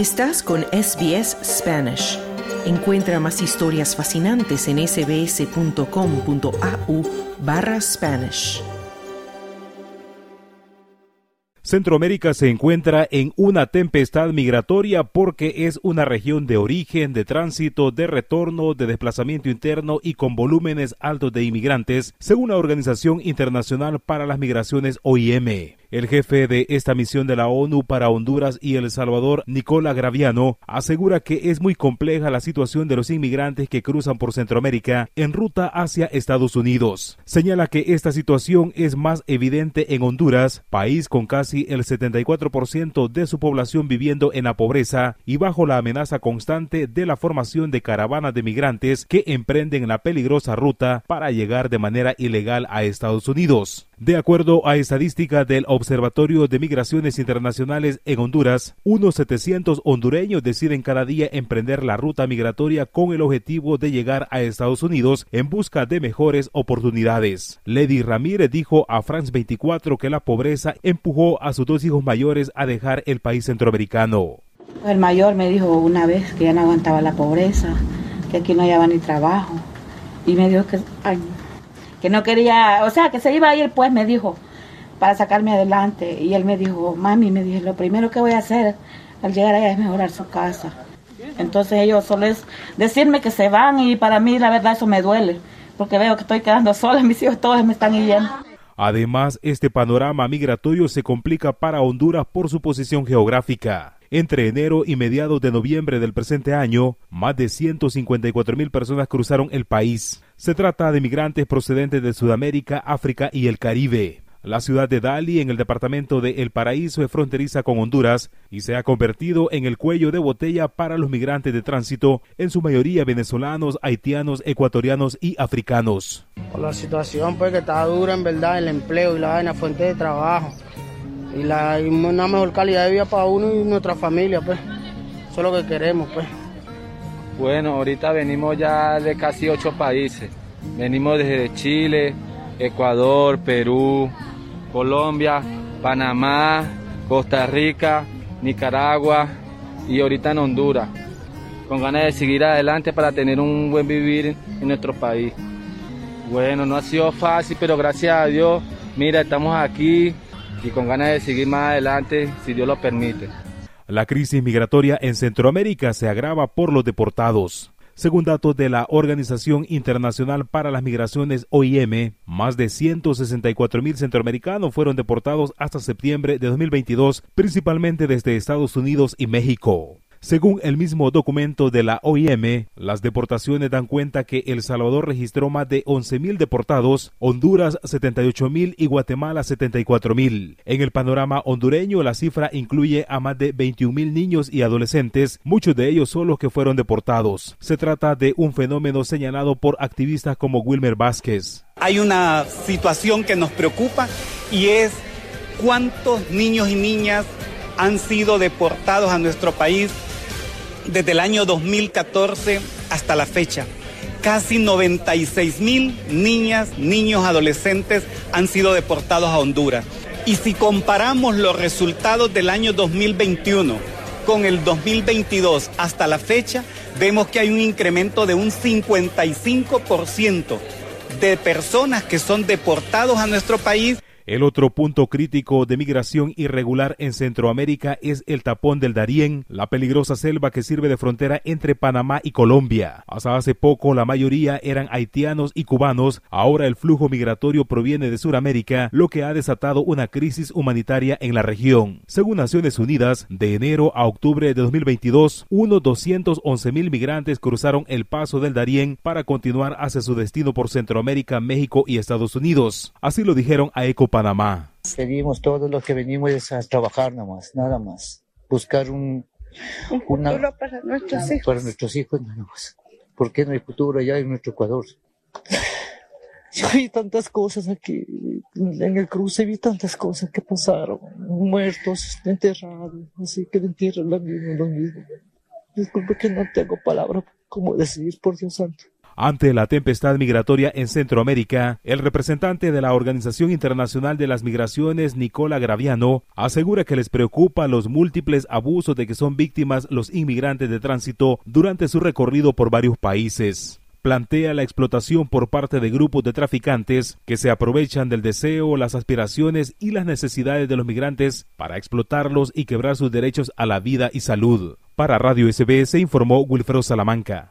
Estás con SBS Spanish. Encuentra más historias fascinantes en sbs.com.au barra Spanish. Centroamérica se encuentra en una tempestad migratoria porque es una región de origen, de tránsito, de retorno, de desplazamiento interno y con volúmenes altos de inmigrantes, según la Organización Internacional para las Migraciones OIM. El jefe de esta misión de la ONU para Honduras y El Salvador, Nicola Graviano, asegura que es muy compleja la situación de los inmigrantes que cruzan por Centroamérica en ruta hacia Estados Unidos. Señala que esta situación es más evidente en Honduras, país con casi el 74% de su población viviendo en la pobreza y bajo la amenaza constante de la formación de caravanas de migrantes que emprenden la peligrosa ruta para llegar de manera ilegal a Estados Unidos. De acuerdo a estadística del Observatorio de Migraciones Internacionales en Honduras, unos 700 hondureños deciden cada día emprender la ruta migratoria con el objetivo de llegar a Estados Unidos en busca de mejores oportunidades. Lady Ramírez dijo a France 24 que la pobreza empujó a sus dos hijos mayores a dejar el país centroamericano. El mayor me dijo una vez que ya no aguantaba la pobreza, que aquí no hallaba ni trabajo. Y me dijo que, que no quería, o sea, que se iba a ir, pues me dijo, para sacarme adelante. Y él me dijo, mami, me dijo, lo primero que voy a hacer al llegar allá es mejorar su casa. Entonces ellos solo es decirme que se van y para mí la verdad eso me duele, porque veo que estoy quedando sola, mis hijos todos me están yendo. Además, este panorama migratorio se complica para Honduras por su posición geográfica. Entre enero y mediados de noviembre del presente año, más de 154 mil personas cruzaron el país. Se trata de migrantes procedentes de Sudamérica, África y el Caribe. La ciudad de Dali, en el departamento de El Paraíso, es fronteriza con Honduras y se ha convertido en el cuello de botella para los migrantes de tránsito, en su mayoría venezolanos, haitianos, ecuatorianos y africanos. La situación, pues, que está dura, en verdad, el empleo y la vaina, fuente de trabajo y, la, una mejor calidad de vida para uno y nuestra familia, pues. Eso es lo que queremos, pues. Bueno, ahorita venimos ya de casi ocho países. Venimos desde Chile, Ecuador, Perú, Colombia, Panamá, Costa Rica, Nicaragua y ahorita en Honduras, con ganas de seguir adelante para tener un buen vivir en nuestro país. Bueno, no ha sido fácil, pero gracias a Dios, mira, estamos aquí y con ganas de seguir más adelante, si Dios lo permite. La crisis migratoria en Centroamérica se agrava por los deportados. Según datos de la Organización Internacional para las Migraciones OIM, más de 164 mil centroamericanos fueron deportados hasta septiembre de 2022, principalmente desde Estados Unidos y México. Según el mismo documento de la OIM, las deportaciones dan cuenta que El Salvador registró más de 11.000 deportados, Honduras 78.000 y Guatemala 74.000. En el panorama hondureño, la cifra incluye a más de 21.000 niños y adolescentes, muchos de ellos son los que fueron deportados. Se trata de un fenómeno señalado por activistas como Wilmer Vázquez. Hay una situación que nos preocupa y es cuántos niños y niñas han sido deportados a nuestro país desde el año 2014 hasta la fecha. Casi 96 mil niñas, niños, adolescentes han sido deportados a Honduras. Y si comparamos los resultados del año 2021 con el 2022 hasta la fecha, vemos que hay un incremento de un 55% de personas que son deportados a nuestro país el otro punto crítico de migración irregular en Centroamérica es el tapón del Darién, la peligrosa selva que sirve de frontera entre Panamá y Colombia. Hasta hace poco la mayoría eran haitianos y cubanos, ahora el flujo migratorio proviene de Sudamérica, lo que ha desatado una crisis humanitaria en la región. Según Naciones Unidas, de enero a octubre de 2022, unos 211 mil migrantes cruzaron el paso del Darién para continuar hacia su destino por Centroamérica, México y Estados Unidos. Así lo dijeron a Eco Panamá. Seguimos todos los que venimos a trabajar nada más, nada más. Buscar un, un una, futuro para nuestros hijos. para nuestros hijos nada más. Porque no hay futuro allá en nuestro Ecuador. Hay tantas cosas aquí, en el cruce vi tantas cosas que pasaron, muertos, enterrados, así que entierran lo mismo, lo mismo. Disculpe que no tengo palabras como decir, por Dios santo. Ante la tempestad migratoria en Centroamérica, el representante de la Organización Internacional de las Migraciones, Nicola Graviano, asegura que les preocupa los múltiples abusos de que son víctimas los inmigrantes de tránsito durante su recorrido por varios países plantea la explotación por parte de grupos de traficantes que se aprovechan del deseo, las aspiraciones y las necesidades de los migrantes para explotarlos y quebrar sus derechos a la vida y salud. Para Radio SBS informó Wilfredo Salamanca.